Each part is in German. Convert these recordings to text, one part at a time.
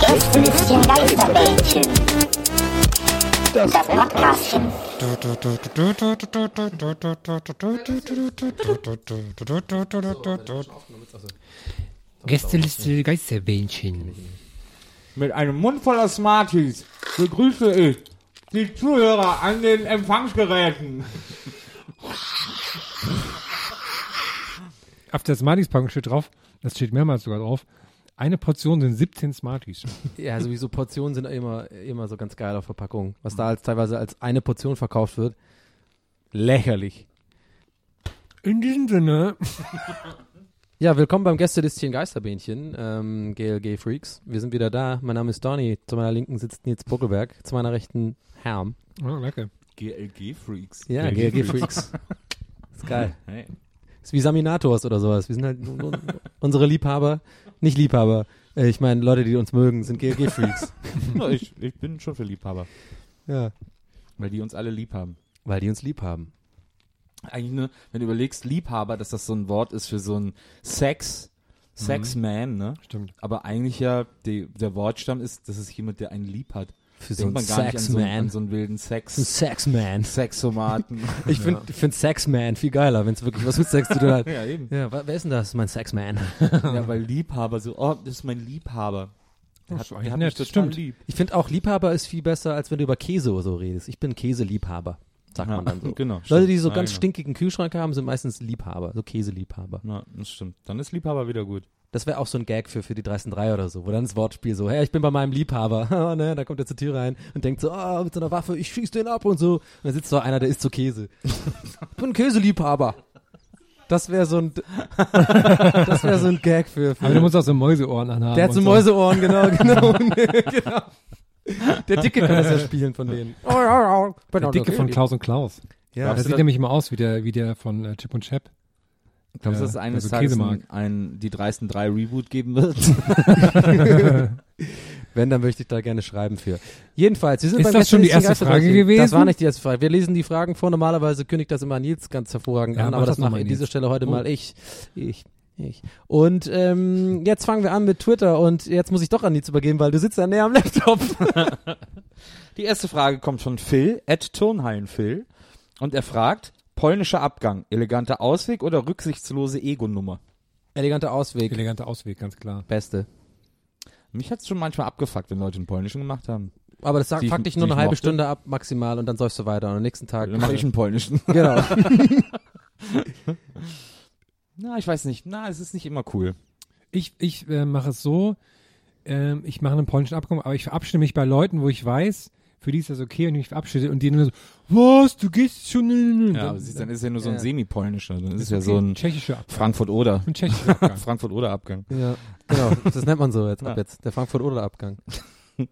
Gästelistchen Geisterbällchen. Das Podcastchen. Gästeliste Geisterbähnchen. Mit einem Mund voller Smarties begrüße ich die Zuhörer an den Empfangsgeräten. Auf der Smarties-Packung steht drauf, das steht mehrmals sogar drauf, eine Portion sind 17 Smarties. Ja, sowieso Portionen sind immer, immer so ganz geil auf Verpackung. Was da als teilweise als eine Portion verkauft wird. Lächerlich. In diesem Sinne. Ja, willkommen beim Gästelistchen Geisterbähnchen, ähm, GLG Freaks. Wir sind wieder da. Mein Name ist Donny. Zu meiner Linken sitzt Nils Buckelberg. Zu meiner Rechten Herm. Oh, danke. GLG-Freaks. Ja, GLG Freaks. ist geil. Hey. Ist wie Saminators oder sowas. Wir sind halt un- un- unsere Liebhaber. Nicht Liebhaber. Äh, ich meine, Leute, die uns mögen, sind GLG Freaks. Na, ich, ich bin schon für Liebhaber, ja. weil die uns alle lieb haben. Weil die uns lieb haben. Eigentlich nur, wenn du überlegst, Liebhaber, dass das so ein Wort ist für so ein Sex, Sexman, ne? Stimmt. Aber eigentlich ja, die, der Wortstamm ist, das ist jemand, der einen lieb hat. Für so einen man gar nicht an so, Sexman. so einen wilden Sex, Sexman. Sexomaten. Ich finde ich find Sexman viel geiler, wenn es wirklich was mit Sex zu tun hat. ja, eben. Ja, wer ist denn das? Mein Sexman. Ja, weil Liebhaber so, oh, das ist mein Liebhaber. Der Das hat, der hat nett, mich stimmt. lieb. Ich finde auch Liebhaber ist viel besser, als wenn du über Käse oder so redest. Ich bin Käseliebhaber, sagt man dann so. Genau. Leute, stimmt. die so Ja, ganz genau. stinkigen Kühlschrank haben, sind meistens Liebhaber, so Käseliebhaber. Ja, das stimmt. Dann ist Liebhaber wieder gut. Das wäre auch so ein Gag für, für die dreisten drei oder so, wo dann das Wortspiel so, hey, ich bin bei meinem Liebhaber. oh, ne, da kommt er zur Tür rein und denkt so, ah, mit so einer Waffe, ich schieß den ab und so. Und dann sitzt so einer, der isst so Käse. ich bin ein Käseliebhaber. Das wäre so ein, das wäre so ein Gag für, für Aber du musst auch so Mäuseohren anhaben. Der hat so Mäuseohren, genau, genau. genau. Der Dicke kann das ja spielen von denen. Der Dicke von Klaus und Klaus. Ja, das sieht nämlich immer aus wie der, wie der von äh, Chip und Chap. Glaubst du, dass es eines also Tages ein, ein die dreisten drei Reboot geben wird? Wenn, dann möchte ich da gerne schreiben für. Jedenfalls, wir sind Ist beim das schon die erste Frage Geisterbällchen. Das gewesen? war nicht die erste Frage. Wir lesen die Fragen vor. Normalerweise kündigt das immer Nils ganz hervorragend Ja, an, aber das das mache mal, an dieser. Stelle heute Oh. mal ich. Ich. Ich. Und ähm, jetzt fangen wir an mit Twitter und jetzt muss ich doch an Nils übergeben, weil du sitzt ja näher am Laptop. Die erste Frage kommt von Phil, at Turnhallenphil. Und er fragt, polnischer Abgang, eleganter Ausweg oder rücksichtslose Ego-Nummer? Eleganter Ausweg. Eleganter Ausweg, ganz klar. Beste. Mich hat's schon manchmal abgefuckt, wenn Leute einen polnischen gemacht haben. Aber das sagt fuck dich nur eine halbe mochte. Stunde ab, maximal, und dann säufst du weiter. Und am nächsten Tag. Dann mache ich einen polnischen. Genau. Na, ich weiß nicht. Na, es ist nicht immer cool. Ich, ich äh, mache es so, ähm, ich mache einen polnischen Abkommen, aber ich verabschiede mich bei Leuten, wo ich weiß, für die ist das okay und ich mich verabschiede und die dann so, was, du gehst schon. Ja, aber siehst, dann ist es ja nur so ein Ja. semi-polnischer. Dann ist es ja okay. so ein tschechischer Abgang. Frankfurt-Oder. Ein tschechischer Abgang. Frankfurt-Oder-Abgang. Ja, genau. Das nennt man so jetzt ab Ja. jetzt. Der Frankfurt-Oder-Abgang.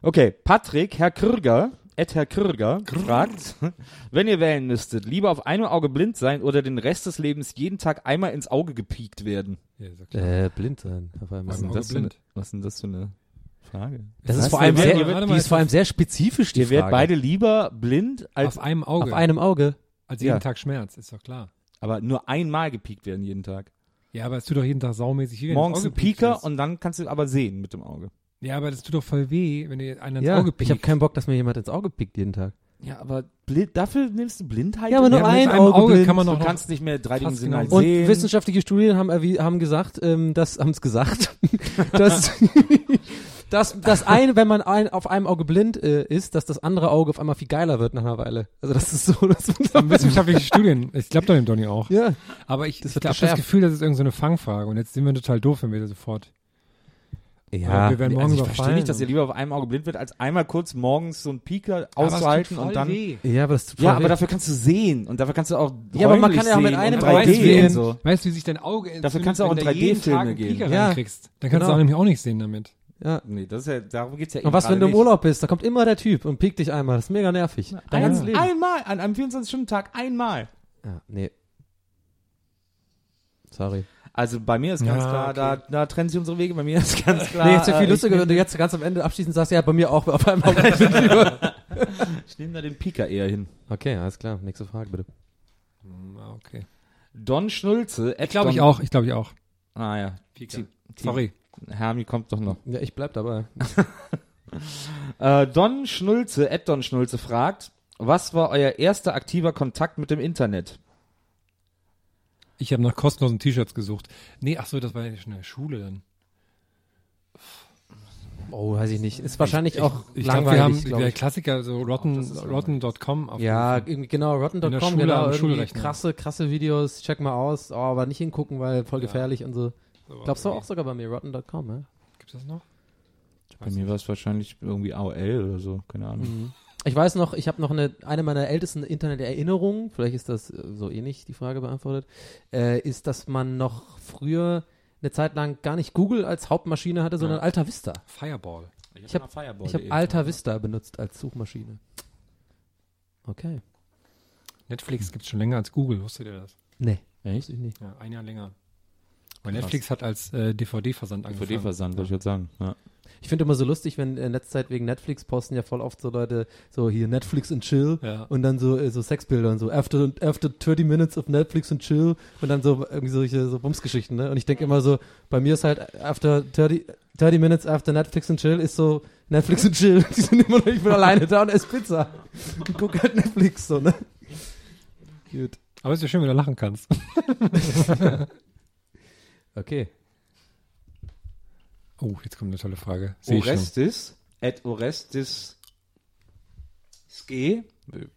Okay, Patrick, Herr Krüger, Ed Herr Krüger, fragt, wenn ihr wählen müsstet, lieber auf einem Auge blind sein oder den Rest des Lebens jeden Tag einmal ins Auge gepiekt werden? Ja, ist ja klar. Äh, blind sein. Auf einmal. Was ist denn Auge das für eine, blind. was ist denn das für eine Frage? Das Was ist vor allem sehr, die ist vor allem sehr spezifisch, die Ihr werdet Frage. beide lieber blind als, Auf einem Auge. Auf einem Auge. als jeden Ja. Tag Schmerz, ist doch klar. aber nur einmal gepiekt werden jeden Tag. Ja, aber es tut doch jeden Tag saumäßig weh. Morgens ein Pieker und dann kannst du aber sehen mit dem Auge. Ja, aber das tut doch voll weh, wenn dir einer ins Ja, Auge ich habe piekt. keinen Bock, dass mir jemand ins Auge pickt jeden Tag. Ja, aber blind, dafür nimmst du Blindheit? Ja, aber nur Ja, ein Auge, Auge kann man Du noch kannst nicht mehr dreidimensional genau. Und sehen. wissenschaftliche Studien haben, haben gesagt, ähm, das haben es gesagt, dass, dass das eine, wenn man ein, auf einem Auge blind äh, ist, dass das andere Auge auf einmal viel geiler wird nach einer Weile. Also das ist so, das Wissenschaftliche Studien. Ich glaube doch dem Donny auch. ja. Aber ich, Das ich habe das. Gefühl, das ist irgendeine so eine Fangfrage. Und jetzt sind wir total doof, wenn wir das sofort. Ja, wir werden morgen also ich überfallen. verstehe nicht, dass ihr lieber auf einem Auge blind wird, als einmal kurz morgens so einen Pieker auszuhalten und dann. ja, aber das tut Ja, aber weh. dafür kannst du sehen und dafür kannst du auch Ja, aber man kann ja auch mit einem und Auge 3D sehen. und so. Weißt du, wie sich dein Auge entzündet, kannst du auch in du jeden 3D-Filme Tag einen gehen. Ja. Dann kannst Genau. du auch nämlich auch nicht sehen damit. Ja. Nee, das ist ja, darum geht's ja Und was, wenn du im gerade Urlaub bist? Da kommt immer der Typ und piekt dich einmal. Das ist mega nervig. Dein ganzes nicht. Leben. Einmal, an einem 24-Stunden-Tag einmal. Ja, nee. Sorry. Also bei mir ist ganz Ja, klar, okay. da, da trennen sich unsere Wege, bei mir ist ganz klar. nee, jetzt ist ja viel äh, lustiger, wenn du jetzt ganz am Ende abschließend sagst, ja, bei mir auch auf einmal. Ich nehme da den Pieker eher hin. okay, alles klar. Nächste Frage, bitte. Ah, Okay. Don Schnulze. Ich glaube ich auch, ich glaube ich auch. Ah ja. Pieker. Team- Sorry. Hermi kommt doch noch. Ja, ich bleib dabei. Äh, Don Schnulze, Ed Don Schnulze fragt, was war euer erster aktiver Kontakt mit dem Internet? Ich habe nach kostenlosen T-Shirts gesucht. Nee, ach so, das war ja schon in der Schule dann. Oh, weiß ich nicht. Ist wahrscheinlich auch Ich glaube, wir langweilig, haben glaub der ich. Klassiker, so rotten, rotten.com. Ja, aufgerufen. irgendwie genau, rotten.com, genau, krasse, krasse Videos, check mal aus, oh, aber nicht hingucken, weil voll gefährlich und so. So, Glaubst du auch sogar bei mir, rotten.com, ja? Gibt's das noch? Bei mir war es wahrscheinlich irgendwie AOL oder so, keine Ahnung. Mhm. Ich weiß noch, ich habe noch eine, eine meiner ältesten Internet-Erinnerungen, vielleicht ist das äh, so ähnlich die Frage beantwortet, äh, ist, dass man noch früher eine Zeit lang gar nicht Google als Hauptmaschine hatte, sondern Alta Vista. Fireball. Ich habe ich hab Alta Vista benutzt als Suchmaschine. Okay. Netflix gibt's schon länger als Google, wusstet ihr das? Nee. Echt? Ich nicht. Ja, ein Jahr länger. Weil Netflix hat als äh, DVD-Versand angefangen. DVD-Versand, würde ich jetzt sagen. Ja. Ich finde immer so lustig, wenn in letzter Zeit wegen Netflix posten ja voll oft so Leute so hier Netflix and chill Ja. und dann so äh, so Sexbilder und so after after 30 minutes of Netflix and chill und dann so irgendwie solche so Bumsgeschichten, ne? Und ich denke immer so, bei mir ist halt after 30 30 minutes after Netflix and chill ist so Netflix and chill. Die sind immer noch ich bin alleine da und esse Pizza. Und guck halt Netflix so, ne? Gut. Aber es ist ja schön, wenn du lachen kannst. Okay. Oh, jetzt kommt eine tolle Frage. Schon. Orestis, at Orestis Ske.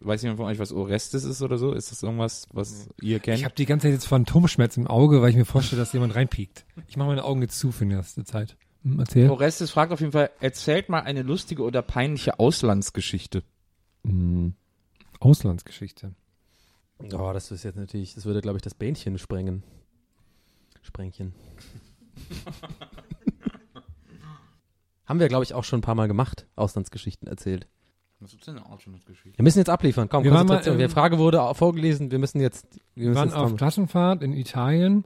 Weiß jemand von euch, was Orestis ist oder so? Ist das irgendwas, was ihr kennt? Ich habe die ganze Zeit jetzt Phantomschmerz im Auge, weil ich mir vorstelle, dass jemand reinpiekt. Ich mache meine Augen jetzt zu für die nächste Zeit. Hm, erzähl. Orestis fragt auf jeden Fall, erzählt mal eine lustige oder peinliche Auslandsgeschichte. Hm. Auslandsgeschichte. Oh, das ist jetzt natürlich, das würde glaube ich das Bähnchen sprengen. Sprengchen. Haben wir, glaube ich, auch schon ein paar Mal gemacht, Auslandsgeschichten erzählt. Was ist denn eine Auslandsgeschichte? Wir müssen jetzt abliefern, komm, Wir waren mal, Konzentration. ähm, Die Frage wurde auch vorgelesen, wir müssen jetzt, wir Wir müssen waren jetzt auf Klassenfahrt in Italien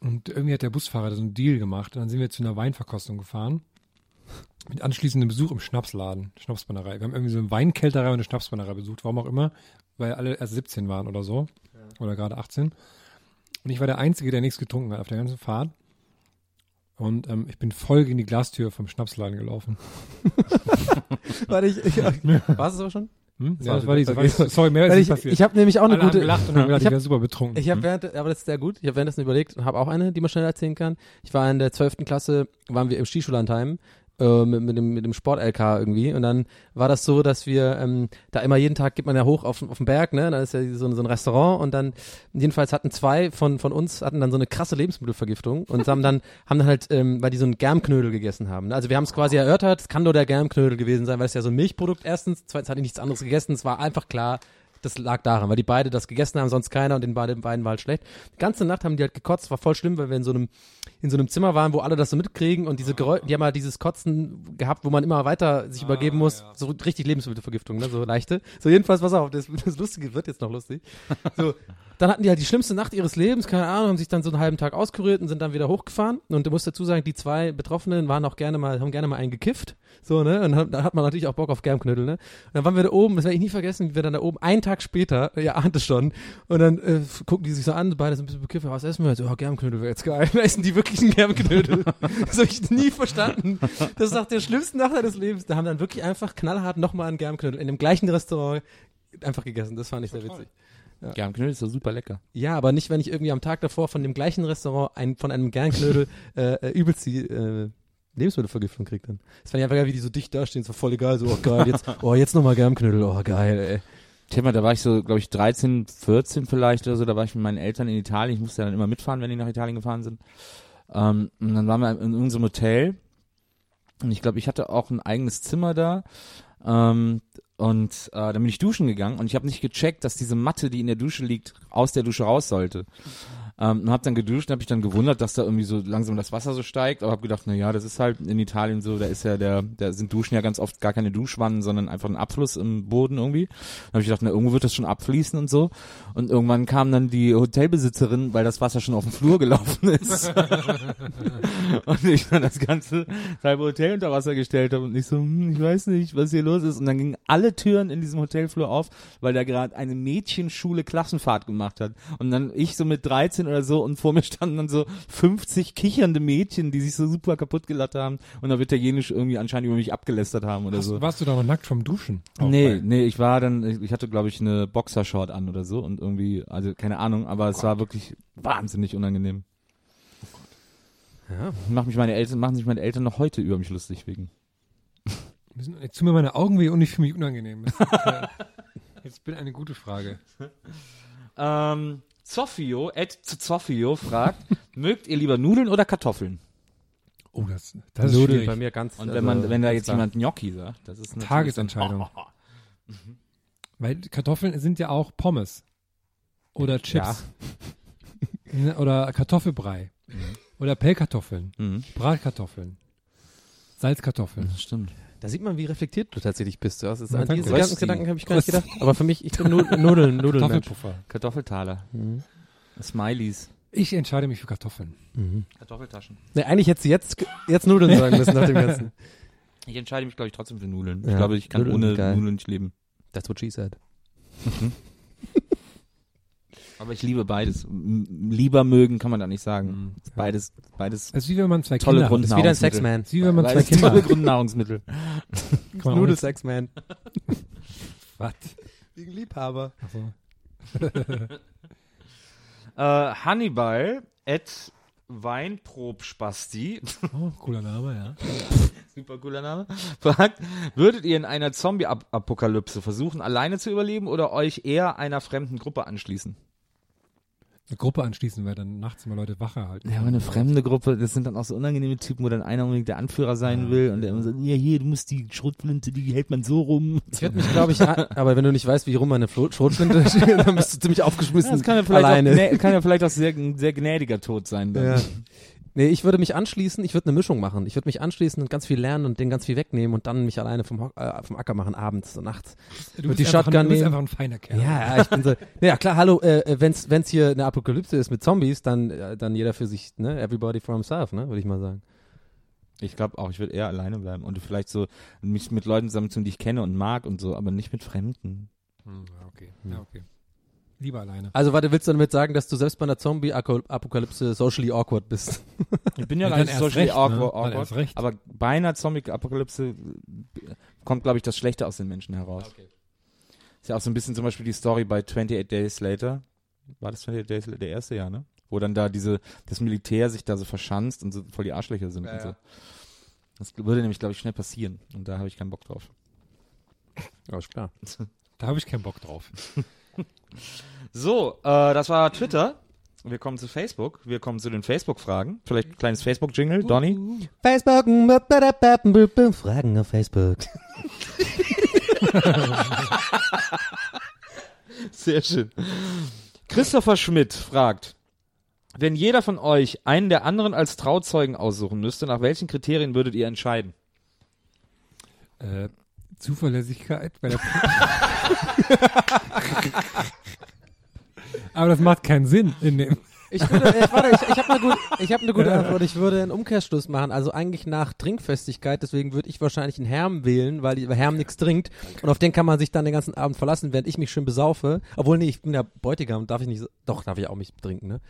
und irgendwie hat der Busfahrer so einen Deal gemacht. Und dann sind wir zu einer Weinverkostung gefahren. Mit anschließendem Besuch im Schnapsladen, Schnapsbrennerei. Wir haben irgendwie so eine Weinkälterei und eine Schnapsbrennerei besucht, warum auch immer, weil alle erst 17 waren oder so. Oder gerade 18. Und ich war der Einzige, der nichts getrunken hat auf der ganzen Fahrt. Und ähm, ich bin voll gegen die Glastür vom Schnapsladen gelaufen. Warte, ich, ich, war es aber schon? Hm? Ja, das war die, okay. sorry, mehr ist ich passiert. ich habe nämlich auch eine Alle haben gute, gelacht und haben gedacht, ich ich wäre super betrunken. Ich habe während, aber das ist sehr gut. Ich habe währenddessen überlegt und habe auch eine, die man schnell erzählen kann. Ich war in der 12. Klasse, waren wir im Skischullandheim äh, mit, mit dem, mit dem Sport-LK irgendwie und dann war das so, dass wir ähm, da immer jeden Tag geht man ja hoch auf, auf den Berg, ne? Da ist ja so, so ein Restaurant und dann jedenfalls hatten zwei von, von uns hatten dann so eine krasse Lebensmittelvergiftung und haben dann haben dann halt, ähm, weil die so einen Germknödel gegessen haben. Ne? Also wir haben es quasi erörtert, es kann nur der Germknödel gewesen sein, weil es ja so ein Milchprodukt erstens, zweitens hatte ich nichts anderes gegessen, es war einfach klar, das lag daran, weil die beide das gegessen haben, sonst keiner und den beiden, beiden war halt schlecht. Die ganze Nacht haben die halt gekotzt, war voll schlimm, weil wir in so einem, in so einem Zimmer waren, wo alle das so mitkriegen und diese Geräusche, die haben halt dieses Kotzen gehabt, wo man immer weiter sich übergeben muss, so richtig Lebensmittelvergiftung, ne, so leichte. So jedenfalls, pass auf, das, das Lustige wird jetzt noch lustig. So, dann hatten die halt die schlimmste Nacht ihres Lebens, keine Ahnung, haben sich dann so einen halben Tag auskuriert und sind dann wieder hochgefahren. Und du musst dazu sagen, die zwei Betroffenen waren auch gerne mal, haben gerne mal einen gekifft. So, ne? Und da hat man natürlich auch Bock auf Germknödel, ne? Und dann waren wir da oben, das werde ich nie vergessen, wie wir dann da oben, einen Tag später, ihr ahnt es schon, und dann äh, gucken die sich so an, beide so ein bisschen bekiffen, was essen wir jetzt? Oh, Germknödel wäre jetzt geil. Wir essen die wirklichen Germknödel. das habe ich nie verstanden. Das ist nach der schlimmsten Nacht des Lebens. Da haben dann wirklich einfach knallhart nochmal einen Germknödel in dem gleichen Restaurant einfach gegessen. Das fand ich sehr witzig. Germknödel ist doch super lecker. Ja, aber nicht, wenn ich irgendwie am Tag davor von dem gleichen Restaurant ein, von einem Gernknödel äh, äh, übelst die äh, Lebensmittelvergiftung kriegt dann. Das fand ich einfach geil, wie die so dicht dastehen, so voll egal, so, oh geil, jetzt, oh, jetzt nochmal Germknödel, oh geil, ey. Thema, da war ich so, glaube ich, 13, 14 vielleicht oder so, da war ich mit meinen Eltern in Italien. Ich musste ja dann immer mitfahren, wenn die nach Italien gefahren sind. Ähm, und dann waren wir in unserem Hotel. Und ich glaube, ich hatte auch ein eigenes Zimmer da. Ähm, und äh, dann bin ich duschen gegangen und ich habe nicht gecheckt, dass diese Matte, die in der Dusche liegt, aus der Dusche raus sollte. Ähm, und habe dann geduscht und habe mich dann gewundert, dass da irgendwie so langsam das Wasser so steigt, aber habe gedacht, na ja, das ist halt in Italien so, da ist ja der, da sind Duschen ja ganz oft gar keine Duschwannen, sondern einfach ein Abfluss im Boden irgendwie. Dann habe ich gedacht, na irgendwo wird das schon abfließen und so. Und irgendwann kam dann die Hotelbesitzerin, weil das Wasser schon auf dem Flur gelaufen ist. und ich dann das ganze halbe Hotel unter Wasser gestellt habe und ich so, hm, ich weiß nicht, was hier los ist. Und dann gingen alle Türen in diesem Hotelflur auf, weil da gerade eine Mädchenschule Klassenfahrt gemacht hat. Und dann ich so mit 13 oder so und vor mir standen dann so 50 kichernde Mädchen, die sich so super kaputt gelacht haben und auf Italienisch irgendwie anscheinend über mich abgelästert haben oder Hast, so. Warst du da noch nackt vom Duschen? Nee, nee, ich war dann, ich- ich hatte glaube ich eine Boxershort an oder so und irgendwie, also keine Ahnung, aber es war wirklich wahnsinnig unangenehm. Ja. Mach mich meine Eltern, machen sich meine Eltern noch heute über mich lustig wegen. Jetzt tun mir meine Augen weh und ich fühle mich unangenehm. Äh, Jetzt bin eine gute Frage. Ähm, Zoffio, Ed Zoffio fragt, mögt ihr lieber Nudeln oder Kartoffeln? Oh, das, das ist Nudeln schwierig. bei mir ganz. Und also, wenn man, wenn da jetzt jemand Gnocchi sagt, das ist natürlich Tagesentscheidung. Weil Kartoffeln sind ja auch Pommes. Oder Chips. Ne, Oder Kartoffelbrei. Oder Pellkartoffeln. Mhm. Bratkartoffeln. Salzkartoffeln. Das stimmt. Da sieht man, wie reflektiert du tatsächlich bist. Das ist, Ja, an diese ganzen du, Gedanken habe ich gar nicht gedacht. Aber für mich, ich bin Nu- Nudeln, Nudeln. Kartoffelpuffer. Kartoffeltaler. Mhm. Smileys. Ich entscheide mich für Kartoffeln. Mhm. Kartoffeltaschen. Nee, eigentlich hättest du jetzt, jetzt Nudeln sagen müssen nach dem Ganzen. Ich entscheide mich, glaube ich, trotzdem für Nudeln. Ja, Ich glaube, ich kann Nudeln ohne geil. Nudeln nicht leben. That's what she said. Aber ich liebe beides. Lieber mögen kann man da nicht sagen. Ist Beides, beides Es ist wie wenn man zwei tolle Kinder hat. Das ist wieder ein Grundnahrungsmittel. Sexman. Es ist wie wenn man zwei Kinder tolle hat. Grundnahrungsmittel. Kann man. Was? Wegen Liebhaber. Also, Äh, Hannibal at Weinprobspasti, oh, cooler Name, ja. super cooler Name, fragt, würdet ihr in einer Zombie-Apokalypse versuchen, alleine zu überleben oder euch eher einer fremden Gruppe anschließen? Eine Gruppe anschließen, weil dann nachts immer Leute Wache halten. Ja, aber eine fremde Gruppe, das sind dann auch so unangenehme Typen, wo dann einer unbedingt der Anführer sein will und der immer sagt, ja hier, du musst die Schrotflinte, die hält man so rum. Ich hätte mich, glaube ich, aber wenn du nicht weißt, wie rum meine Flo- Schrotflinte dann bist du ziemlich aufgeschmissen. Das kann ja vielleicht, alleine. Auch, kann ja vielleicht auch sehr, ein sehr gnädiger Tod sein. Dann. Ja. Nee, ich würde mich anschließen, ich würde eine Mischung machen. Ich würde mich anschließen und ganz viel lernen und den ganz viel wegnehmen und dann mich alleine vom, äh, vom Acker machen, abends und nachts. Du bist, die einfach, Shotgun du bist einfach ein feiner Kerl. Ja, ja, ich bin so. Ja, klar, hallo, äh, wenn's, wenn's hier eine Apokalypse ist mit Zombies, dann, äh, dann jeder für sich, ne? Everybody for himself, ne? Würde ich mal sagen. Ich glaube auch, ich würde eher alleine bleiben und vielleicht so mich mit Leuten zusammentun, die ich kenne und mag und so, aber nicht mit Fremden. Hm, okay. Ja, okay. Lieber alleine. Also, warte, willst du damit sagen, dass du selbst bei einer Zombie-Apokalypse socially awkward bist? Ich bin ja, Ja, gar nicht socially recht, ne? awkward, recht. aber bei einer Zombie-Apokalypse äh, kommt, glaube ich, das Schlechte aus den Menschen heraus. Ist ja auch so ein bisschen zum Beispiel die Story bei 28 Days Later. War das 28 Days Later, der erste Jahr, ne? Wo dann da diese, das Militär sich da so verschanzt und so voll die Arschlöcher sind Ja, und so. ja. Das würde nämlich, glaube ich, schnell passieren. Und da habe ich keinen Bock drauf. Alles klar. Da habe ich keinen Bock drauf. So, äh, das war Twitter. Wir kommen zu Facebook. Wir kommen zu den Facebook-Fragen. Vielleicht ein kleines Facebook-Jingle, Donny. Facebook, Fragen auf Facebook. Sehr schön. Christopher Schmidt fragt, wenn jeder von euch einen der anderen als Trauzeugen aussuchen müsste, nach welchen Kriterien würdet ihr entscheiden? Äh, Zuverlässigkeit bei der Aber das macht keinen Sinn in dem. Ich würde, ich, warte, ich, ich habe eine, gut, ich hab eine gute Antwort. Ich würde einen Umkehrschluss machen. Also eigentlich nach Trinkfestigkeit. Deswegen würde ich wahrscheinlich einen Herm wählen, weil die- weil Herm nichts trinkt. Und auf den kann man sich dann den ganzen Abend verlassen, während ich mich schön besaufe. Obwohl, nee, ich bin ja Bräutigam. Darf ich nicht, so- doch, darf ich auch mich trinken, ne?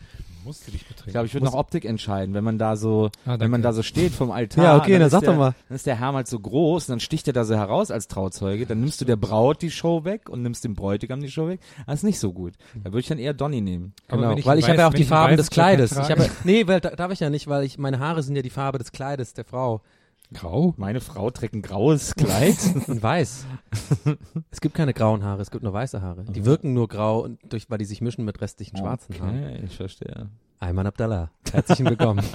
Musst du dich betrinken. Ich glaube, ich würde nach Optik entscheiden, wenn man da so, Ah, wenn man da so steht vom Altar. Ja, okay, dann ist sag der, doch mal. Dann ist der Herr halt so groß und dann sticht er da so heraus als Trauzeuge. Dann nimmst du der Braut die Show weg und nimmst dem Bräutigam die Show weg. Das ist nicht so gut. Da würde ich dann eher Donny nehmen. Aber Genau, wenn ich weil ich habe ja auch die Farben des Kleides. Ich habe, nee, weil da, darf ich ja nicht, weil ich meine Haare sind ja die Farbe des Kleides der Frau. Grau? Meine Frau trägt ein graues Kleid. Und weiß. es gibt keine grauen Haare, es gibt nur weiße Haare. Die wirken nur grau, durch, weil die sich mischen mit restlichen schwarzen Haaren. Okay, ich verstehe. Ayman Abdallah, herzlich willkommen.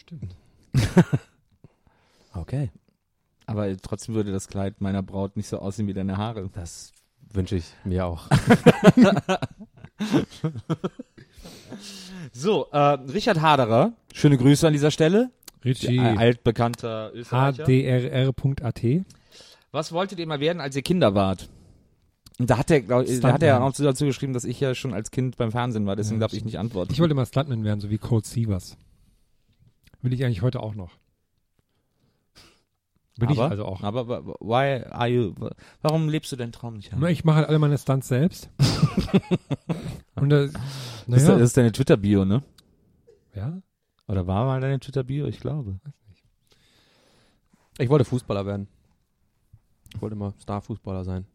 Stimmt. okay, Aber trotzdem würde das Kleid meiner Braut nicht so aussehen wie deine Haare. das wünsche ich mir auch. So, äh, Richard Haderer, schöne Grüße an dieser Stelle. Richie. Der altbekannter Österreicher. hdrr.at. Was wolltet ihr mal werden, als ihr Kinder wart? Und da hat er, glaub, ich- da hat er auch dazu geschrieben, dass ich ja schon als Kind beim Fernsehen war, deswegen Ja, darf ich nicht antworten. Ich wollte mal Stuntman werden, so wie Cold Sievers. Will ich eigentlich heute auch noch. Bin ich aber, also auch. Aber why are you, warum lebst du deinen Traum nicht? Ich mache halt alle meine Stunts selbst. Und das, ist, naja, das ist deine Twitter-Bio, ne? ja, Oder war mal deine Twitter-Bio? Ich glaube. Ich wollte Fußballer werden. Ich wollte immer Star-Fußballer sein.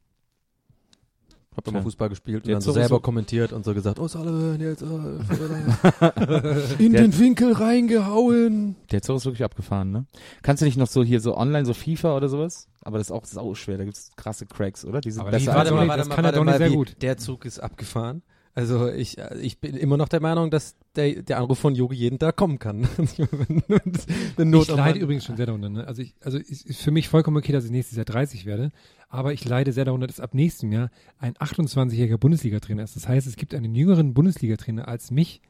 Hab immer. Fußball gespielt und Jetzt dann so sowieso- selber kommentiert und so gesagt, oh Sullivan, jetzt äh, in Der- den Winkel reingehauen. Der Zug ist wirklich abgefahren, ne? Kannst du nicht noch so hier so online, so FIFA oder sowas? Aber das ist auch sau schwer, da gibt's krasse Cracks, oder? Die sind Aber besser die als warte wir. mal, das kann er doch nicht sehr wie- gut. Der Zug ist abgefahren. Also ich, ich bin immer noch der Meinung, dass der, der Anruf von Yogi jeden Tag kommen kann. ich leide übrigens schon sehr darunter. Ne? Also, ich, also es ist für mich vollkommen okay, dass ich nächstes Jahr 30 werde. Aber ich leide sehr darunter, dass ab nächstem Jahr ein 28-jähriger Bundesliga-Trainer ist. Das heißt, es gibt einen jüngeren Bundesliga-Trainer als mich.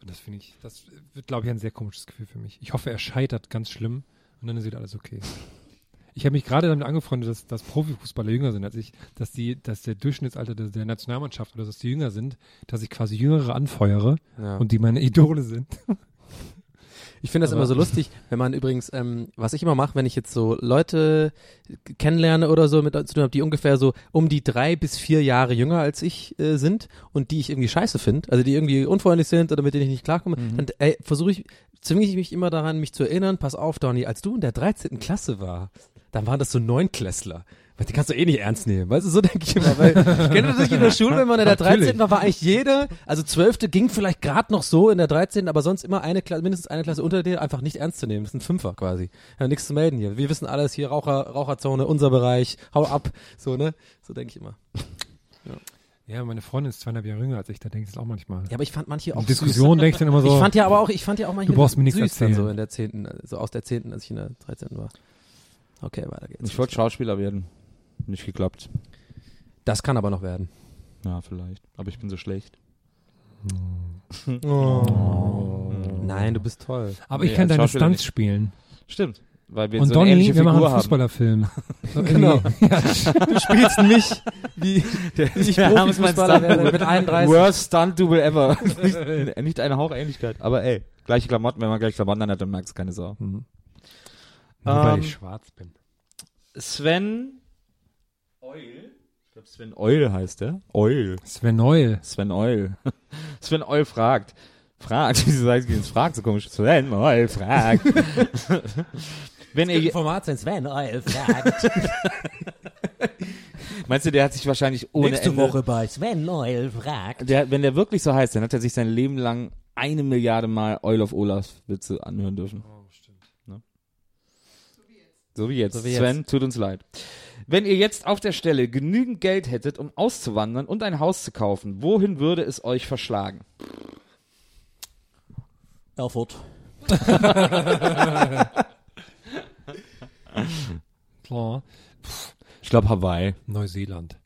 Und das finde ich, das wird, glaube ich, ein sehr komisches Gefühl für mich. Ich hoffe, er scheitert ganz schlimm und dann ist wieder alles okay. Ich habe mich gerade damit angefreundet, dass, dass Profifußballer jünger sind als ich, dass die, dass der Durchschnittsalter der, der Nationalmannschaft oder dass die jünger sind, dass ich quasi Jüngere anfeuere Ja. und die meine Idole sind. Ich finde das Aber- immer so lustig, wenn man übrigens, ähm, was ich immer mache, wenn ich jetzt so Leute kennenlerne oder so mit zu tun habe, die ungefähr so um die drei bis vier Jahre jünger als ich äh, sind und die ich irgendwie scheiße finde, also die irgendwie unfreundlich sind oder mit denen ich nicht klarkomme, dann ey, versuche ich, zwinge ich mich immer daran, mich zu erinnern, pass auf, Donny, als du in der 13. Klasse war, dann waren das so Neunklässler. Weil die kannst du eh nicht ernst nehmen. Weißt du, so denke ich immer. Weil, ihr das nicht in der Schule, wenn man in der 13. war, war eigentlich jede, also 12. ging vielleicht gerade noch so in der 13., aber sonst immer eine Klasse, mindestens eine Klasse unter dir einfach nicht ernst zu nehmen. Das ist ein Fünfer quasi. Ja, nichts zu melden hier. Wir wissen alles hier, Raucher, Raucherzone, unser Bereich, hau ab. So, ne? So denke ich immer. Ja, meine Freundin ist zweieinhalb Jahre jünger als ich, da denke ich das auch manchmal. Ja, aber ich fand manche auch In Diskussionen denke ich dann immer so, Ich fand ja aber auch, ich fand ja auch manche Du brauchst mir nichts erzählen. so in der 10., so aus der 10., als ich in der 13. war. Okay, weiter geht's. Ich wollte Schauspieler werden. Nicht geklappt. das kann aber noch werden. Ja, vielleicht. Aber ich bin so schlecht. Nein, du bist toll. aber ich Nee, kann als deine Stunts spielen. Stimmt. Weil wir Und so eine Donny, ähnliche wir machen einen. Fußballerfilm. Genau. Ja, Du spielst mich wie, wie ich Profifußballer werde mit 31. Worst Stunt Double ever. nicht, nicht eine Hauchähnlichkeit. Aber ey, gleiche Klamotten, wenn man gleich Klamotten anhat, dann merkst du keine Sau. Nur weil Ähm, ich schwarz bin. Sven Eul. Ich glaube Sven Eul heißt der. Eul. Sven Neul. Sven Eul. Sven Eul fragt. Fragt, wieso sagst du jetzt fragt so komisch? Sven Eul fragt. Wenn ihr, Format sein Sven Eul fragt. meinst du, der hat sich wahrscheinlich ohne Ende, bei Sven Eul fragt. der, wenn der wirklich so heißt, dann hat er sich sein Leben lang eine Milliarde Mal Eul of Olaf Witze anhören dürfen. Oh? So wie jetzt. So wie Sven, tut uns leid. Wenn ihr jetzt auf der Stelle genügend Geld hättet, um auszuwandern und ein Haus zu kaufen, wohin würde es euch verschlagen? Erfurt. Klar. Ich glaube Hawaii. Neuseeland.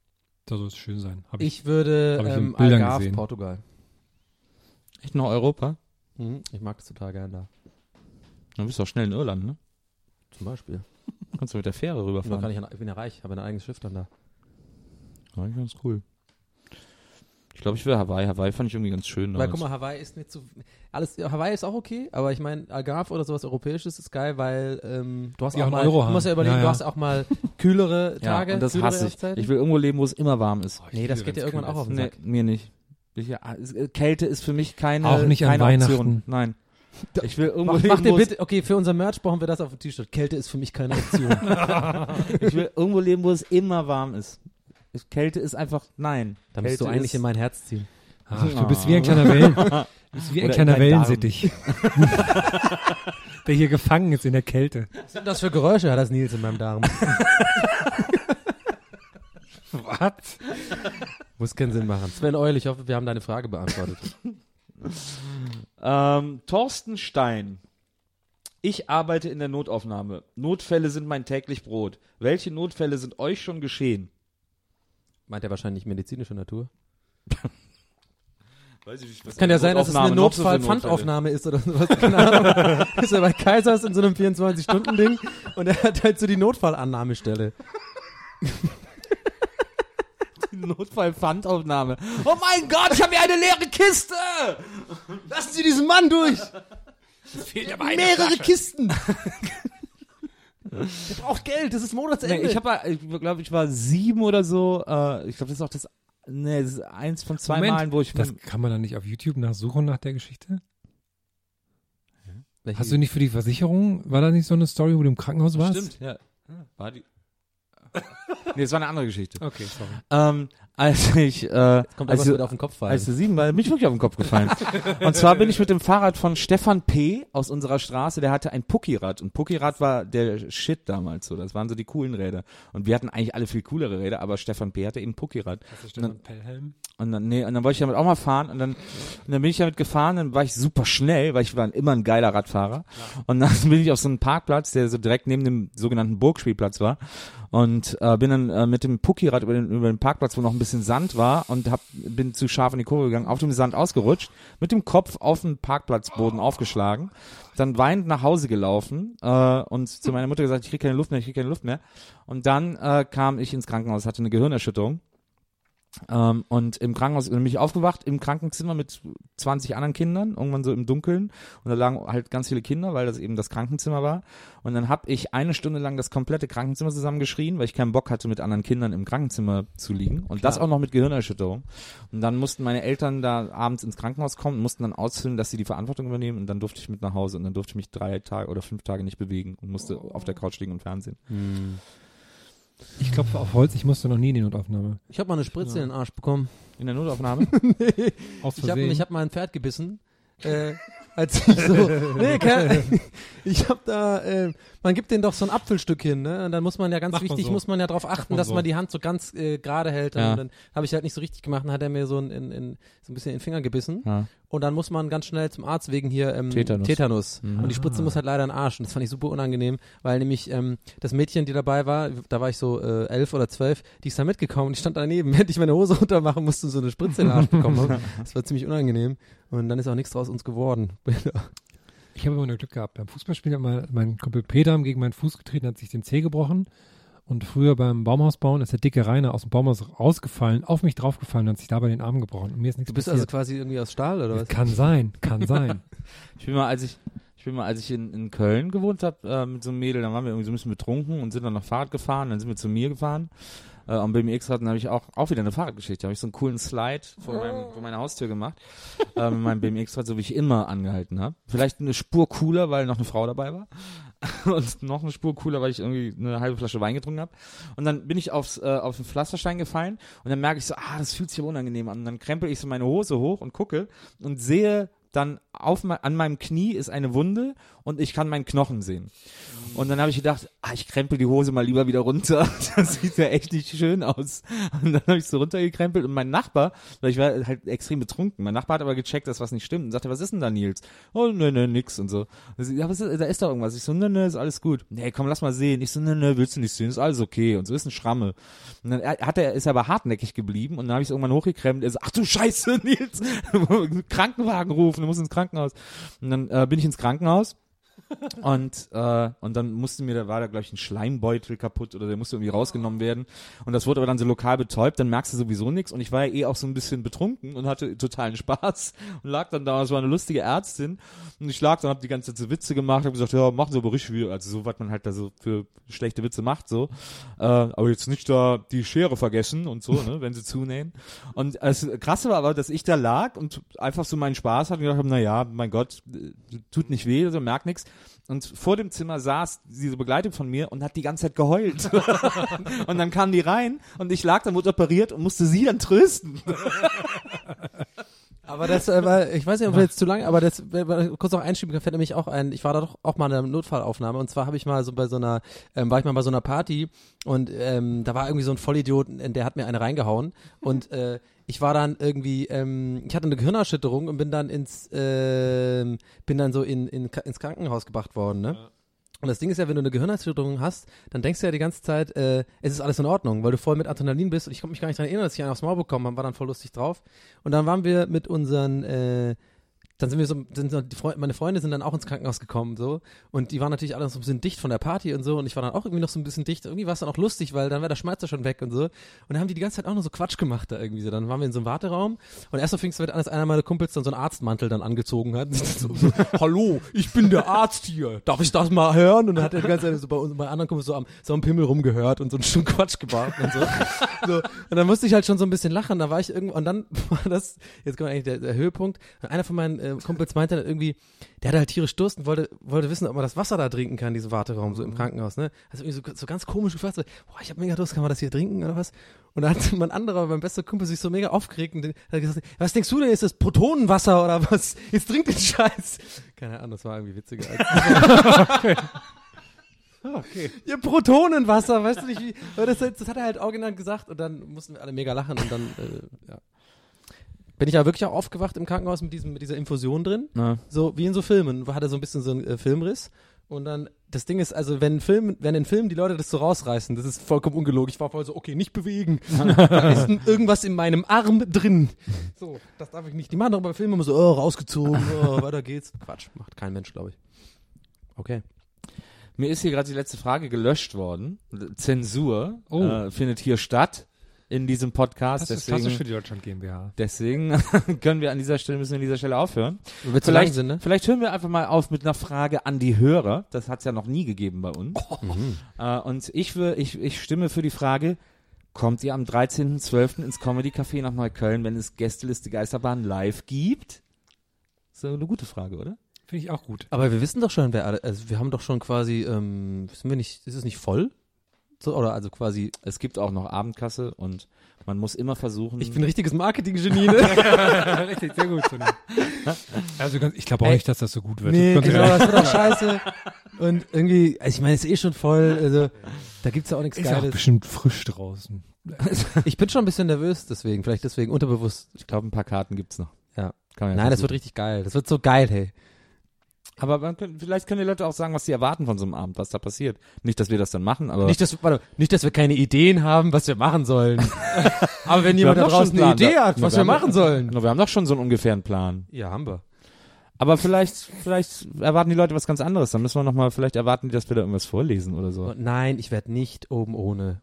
Da soll es schön sein. Hab ich, Ich würde Hab ich in ähm, Algarve, gesehen. Portugal. Echt nach Europa? Mhm. Ich mag es total gern da. Dann bist du auch schnell in Irland, ne? Zum Beispiel. Kannst du mit der Fähre Da kann rüberfahren. ich, an- ich bin ja reich, habe ein eigenes Schiff dann da. Eigentlich ganz cool. glaube, ich will Hawaii. Hawaii fand ich irgendwie ganz schön. Weil guck mal, Hawaii ist nicht so. Alles, Hawaii ist auch okay, aber ich meine, Algarve oder sowas Europäisches ist geil, weil ähm, du hast Die auch mal, einen Euro du musst ja überlegen, Ja, du ja. hast auch mal kühlere Tage. ja, und das hasse ich. Jahreszeiten. Ich will irgendwo leben, wo es immer warm ist. nee, das geht ja irgendwann auch auf den Nee, Sack. mir nicht. Ich, ja, äh, Kälte ist für mich keine, Auch nicht an keine Weihnachten. Option. Nein. Ich will irgendwo Mach, leben, mach dir bitte, okay, für unser Merch brauchen wir das auf dem T-Shirt. Kälte ist für mich keine Option. Ich will irgendwo leben, wo es immer warm ist. Kälte ist einfach, nein. da musst du Kälte eigentlich in mein Herz ziehen. Ach, du bist wie ein kleiner Wellen. Du bist wie ein Oder kleiner. Wellensittich. Der hier gefangen ist in der Kälte. Was sind das für Geräusche, hat das Nils in meinem Darm? Was? Muss keinen Sinn machen. Sven Eul, ich hoffe, wir haben deine Frage beantwortet. Ähm, Thorsten Stein. Ich arbeite in der Notaufnahme. Notfälle sind mein täglich Brot. Welche Notfälle sind euch schon geschehen? Meint er wahrscheinlich medizinischer Natur? Weiß ich nicht, was Kann ja sein, dass es eine Notfall-Pfandaufnahme ist oder sowas. Keine Ahnung. ist er bei Kaisers in so einem 24-Stunden-Ding und er hat halt so die Notfallannahmestelle. Notfall-Pfandaufnahme. Oh mein Gott, ich habe hier eine leere Kiste! Lassen Sie diesen Mann durch! Mehrere Kisten! Der braucht Geld, das ist Monatsende. Nee, ich habe, ich glaube, ich war sieben oder so. Äh, ich glaube, das ist auch das, nee, das ist eins von zwei Moment, Malen, wo ich Das kann man dann nicht auf YouTube nachsuchen nach der Geschichte? Welche- Hast du nicht für die Versicherung, war da nicht so eine Story, wo du im Krankenhaus warst? Stimmt, ja. War die. Nee, es war eine andere Geschichte. Okay, sorry. Ähm, als ich, äh, Kommt als mit auf den Kopf fallen. als ich sieben war, bin ich wirklich auf den Kopf gefallen. und zwar bin ich mit dem Fahrrad von Stefan P. aus unserer Straße, der hatte ein Puckirad. Und Puckirad war der Shit damals so. Das waren so die coolen Räder. Und wir hatten eigentlich alle viel coolere Räder, aber Stefan P. hatte eben ein Puckirad. Das ist Stefan Pellhelm. Und dann, nee, und dann wollte ich damit auch mal fahren und dann, und dann bin ich damit gefahren, dann war ich super schnell, weil ich war immer ein geiler Radfahrer. Und dann bin ich auf so einen Parkplatz, der so direkt neben dem sogenannten Burgspielplatz war und äh, bin dann äh, mit dem Puckirad über den, über den Parkplatz, wo noch ein bisschen Sand war und hab, bin zu scharf in die Kurve gegangen, auf dem Sand ausgerutscht, mit dem Kopf auf den Parkplatzboden aufgeschlagen, dann weinend nach Hause gelaufen äh, und zu meiner Mutter gesagt, ich krieg keine Luft mehr, ich krieg keine Luft mehr. Und dann äh, kam ich ins Krankenhaus, hatte eine Gehirnerschütterung. Ähm, und im Krankenhaus bin ich aufgewacht, im Krankenzimmer mit 20 anderen Kindern, irgendwann so im Dunkeln. Und da lagen halt ganz viele Kinder, weil das eben das Krankenzimmer war. Und dann habe ich eine Stunde lang das komplette Krankenzimmer zusammengeschrien, weil ich keinen Bock hatte, mit anderen Kindern im Krankenzimmer zu liegen. Und das auch noch mit Gehirnerschütterung. Und dann mussten meine Eltern da abends ins Krankenhaus kommen und mussten dann ausfüllen, dass sie die Verantwortung übernehmen. Und dann durfte ich mit nach Hause. Und dann durfte ich mich drei Tage oder fünf Tage nicht bewegen und musste auf der Couch liegen und Fernsehen. Ich klopfe auf Holz, ich musste noch nie in die Notaufnahme. ich habe mal eine Spritze in den Arsch bekommen. In der Notaufnahme? nee. Aus Ich habe hab mal ein Pferd gebissen. Äh, als ich so, nee, kein, ich hab da, äh, man gibt denen doch so ein Apfelstück hin, ne? Und dann muss man ja ganz Macht man wichtig, so. muss man ja darauf achten, man dass so. man die Hand so ganz äh, gerade hält. Ja. Und dann habe ich halt nicht so richtig gemacht, dann hat er mir so, ein, in, in, so ein bisschen in den Finger gebissen. Ja. Und dann muss man ganz schnell zum Arzt wegen hier ähm, Tetanus. Tetanus. Mhm. Und die Spritze muss halt leider in den Arsch. Und das fand ich super unangenehm, weil nämlich ähm, das Mädchen, die dabei war, da war ich so äh, elf oder zwölf, die ist da mitgekommen und ich stand daneben, während ich meine Hose runtermachen musste und so eine Spritze in den Arsch bekommen. Das war ziemlich unangenehm. Und dann ist auch nichts draus uns geworden. Ich habe immer nur Glück gehabt. Beim Fußballspielen hat mein Kumpel Peter gegen meinen Fuß getreten, hat sich den Zeh gebrochen. Und früher beim Baumhaus bauen ist der dicke Rainer aus dem Baumhaus rausgefallen, auf mich draufgefallen und hat sich dabei den Arm gebrochen. Und mir ist nichts Du bist also passiert. quasi irgendwie aus Stahl oder was? kann sein, kann sein. Ich bin mal, als ich, ich bin mal, als ich in, in Köln gewohnt habe, äh, mit so einem Mädel, dann waren wir irgendwie so ein bisschen betrunken und sind dann noch Fahrrad gefahren, dann sind wir zu mir gefahren. Äh, am BMX hatten habe ich auch, auch wieder eine Fahrradgeschichte. Da habe ich so einen coolen Slide vor, meinem, vor meiner Haustür gemacht. äh, mit meinem BMX-Rad, so wie ich immer angehalten habe. Vielleicht eine Spur cooler, weil noch eine Frau dabei war. und noch eine Spur cooler, weil ich irgendwie eine halbe Flasche Wein getrunken habe. Und dann bin ich aufs, äh, auf den Pflasterstein gefallen und dann merke ich so, ah, das fühlt sich unangenehm an. Und dann krempel ich so meine Hose hoch und gucke und sehe dann auf me an meinem Knie ist eine Wunde und ich kann meinen Knochen sehen. Und dann habe ich gedacht, ah, ich krempel die Hose mal lieber wieder runter. Das sieht ja echt nicht schön aus. Und dann habe ich so runtergekrempelt und mein Nachbar, weil ich war halt extrem betrunken, mein Nachbar hat aber gecheckt, dass was nicht stimmt und sagte, was ist denn da Nils? Oh, ne, ne, nix und so. Und sie, ja, was ist, da ist doch irgendwas. Ich so, ne, ne, ist alles gut. Nee, komm, lass mal sehen. Ich so, ne, ne, willst du nicht sehen, ist alles okay. Und so ist ein Schramme. Und dann hat er, ist er aber hartnäckig geblieben und dann habe ich es irgendwann hochgekrempelt. Er so, ach du Scheiße, Nils, Krankenwagen rufen, du musst ins Krankenhaus. Und dann äh, bin ich ins Krankenhaus Und, äh, und dann musste mir, da war da, glaube ich, ein Schleimbeutel kaputt oder der musste irgendwie rausgenommen werden. Und das wurde aber dann so lokal betäubt, dann merkst du sowieso nichts. Und ich war ja eh auch so ein bisschen betrunken und hatte totalen Spaß und lag dann da, es war eine lustige Ärztin. Und ich lag dann, hab die ganze Zeit so Witze gemacht, hab gesagt, ja, machen Sie aber richtig wie, also so, was man halt da so für schlechte Witze macht, so. Äh, aber jetzt nicht da die Schere vergessen und so, ne, wenn sie zunähen. Und das Krasse war aber, dass ich da lag und einfach so meinen Spaß hatte und gedacht habe, na ja, mein Gott, äh, tut nicht weh, also merkt nichts. Und vor dem Zimmer saß diese Begleitung von mir und hat die ganze Zeit geheult. und dann kam die rein und ich lag dann, wurde operiert und musste sie dann trösten. Aber das äh, war, ich weiß nicht, ob wir jetzt zu lange, aber das kurz noch einschieben, fällt nämlich auch ein, ich war da doch auch mal in einer Notfallaufnahme und zwar habe ich mal so bei so einer, ähm, war ich mal bei so einer Party und ähm, da war irgendwie so ein Vollidiot, der hat mir eine reingehauen und äh, ich war dann irgendwie, ähm, ich hatte eine Gehirnerschütterung und bin dann ins, ähm, bin dann so in, in, ins Krankenhaus gebracht worden, ne? Und das Ding ist ja, wenn du eine Gehirnerschütterung hast, dann denkst du ja die ganze Zeit, äh, es ist alles in Ordnung, weil du voll mit Adrenalin bist. Und ich konnte mich gar nicht daran erinnern, dass ich einen aufs Maul bekommen habe, war dann voll lustig drauf. Und dann waren wir mit unseren, äh, dann sind wir so, sind Freunde, meine Freunde sind dann auch ins Krankenhaus gekommen, so. Und die waren natürlich alle noch so ein bisschen dicht von der Party und so. Und ich war dann auch irgendwie noch so ein bisschen dicht. Irgendwie war es dann auch lustig, weil dann war der Schmalzer schon weg und so. Und dann haben die die ganze Zeit auch nur so Quatsch gemacht da irgendwie so. Dann waren wir in so einem Warteraum. Und erst so fing es damit an, dass einer meiner Kumpels dann so einen Arztmantel dann angezogen hat. so, so, Hallo, ich bin der Arzt hier. Darf ich das mal hören? Und dann hat er die ganze Zeit so bei uns, bei anderen Kumpels so am, so am Pimmel rumgehört und so einen Stück Quatsch gemacht und so. so. Und dann musste ich halt schon so ein bisschen lachen. Da war ich irgendwo, und dann war das, jetzt kommt eigentlich der, der Höhepunkt. Und einer von meinen äh, Kumpels meinte dann irgendwie, der hatte halt tierisch Durst und wollte, wollte wissen, ob man das Wasser da trinken kann, diese Warteraum, so im Krankenhaus, ne? Also irgendwie so, so ganz komisch gefragt, so, boah, ich habe mega Durst, kann man das hier trinken oder was? Und dann hat mein anderer, mein bester Kumpel sich so mega aufgeregt und hat gesagt, was denkst du denn, ist das Protonenwasser oder was? Jetzt trink den Scheiß. Keine Ahnung, das war irgendwie witziger. Als Okay. ja, Protonenwasser, weißt du nicht wie, das, das hat er halt original gesagt und dann mussten wir alle mega lachen und dann, äh, ja. Bin ich ja wirklich auch aufgewacht im Krankenhaus mit, diesem, mit dieser Infusion drin. Ja. So wie in so Filmen, hat er so ein bisschen so einen äh, Filmriss. Und dann, das Ding ist, also wenn Film, wenn in Filmen die Leute das so rausreißen, das ist vollkommen ungelogen. Ich war voll so, okay, nicht bewegen. da ist irgendwas in meinem Arm drin. So, das darf ich nicht. Die machen doch bei Filmen immer so, oh, rausgezogen, oh, weiter geht's. Quatsch, macht kein Mensch, glaube ich. Okay. Mir ist hier gerade die letzte Frage gelöscht worden. Zensur Oh. äh, findet hier statt in diesem Podcast. Das ist klassisch für Deswegen, die Deutschland GmbH. deswegen können wir an dieser Stelle, müssen wir an dieser Stelle aufhören. Wird zu lang Vielleicht, sind, ne? vielleicht hören wir einfach mal auf mit einer Frage an die Hörer. Das hat es ja noch nie gegeben bei uns. Äh, und ich, will, ich, ich stimme für die Frage, kommt ihr am 13.12. ins Comedy Café nach Neukölln, wenn es Gästeliste Geisterbahn live gibt? So eine gute Frage, oder? Finde ich auch gut. Aber wir wissen doch schon, wer alle, also wir haben doch schon quasi, ähm, wissen wir nicht, ist es nicht voll? So, oder also quasi, Es gibt auch noch Abendkasse und man muss immer versuchen. ich bin ein richtiges Marketing-Genie, ne? Richtig, sehr gut. Also ganz, ich glaube auch Ey. nicht, dass das so gut wird. Nee, Ganz genau, das wird auch scheiße. Und irgendwie, also ich meine, es ist eh schon voll, also da gibt's ja auch nichts Ist ja auch Geiles. bestimmt frisch draußen. Ich bin schon ein bisschen nervös deswegen, vielleicht deswegen unterbewusst. ich glaube, ein paar Karten gibt's noch. Ja. Kann man ja Nein, das versuchen. wird richtig geil. Das wird so geil, hey. Aber man kann, vielleicht können die Leute auch sagen, was sie erwarten von so einem Abend, was da passiert. Nicht, dass wir das dann machen, aber Nicht, dass, warte, nicht, dass wir keine Ideen haben, was wir machen sollen. Aber wenn jemand da draußen eine. Idee hat, was wir wir machen sollen. Na, wir haben doch schon so einen ungefähren Plan. Ja, haben wir. Aber vielleicht, vielleicht erwarten die Leute was ganz anderes. Dann müssen wir noch mal, vielleicht erwarten die, dass wir da irgendwas vorlesen oder so. Und nein, ich werde nicht oben ohne.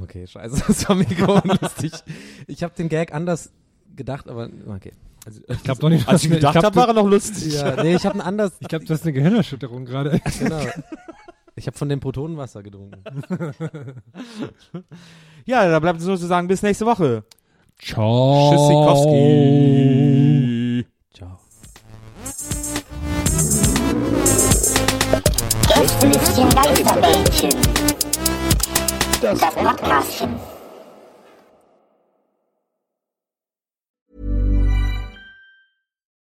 Okay, scheiße, das war mega unlustig. Ich habe den Gag anders gedacht, aber okay. Ich glaube doch nicht, Als ich gedacht habe, war er noch lustig. Ja, nee, ich habe ein anders. Ich glaube, das ist eine Gehirnerschütterung gerade. Genau. Ich habe von dem Protonenwasser getrunken. Ja, da bleibt es nur zu sagen, bis nächste Woche. Ciao. Tschüssikowski. Ciao. Das Podcastchen.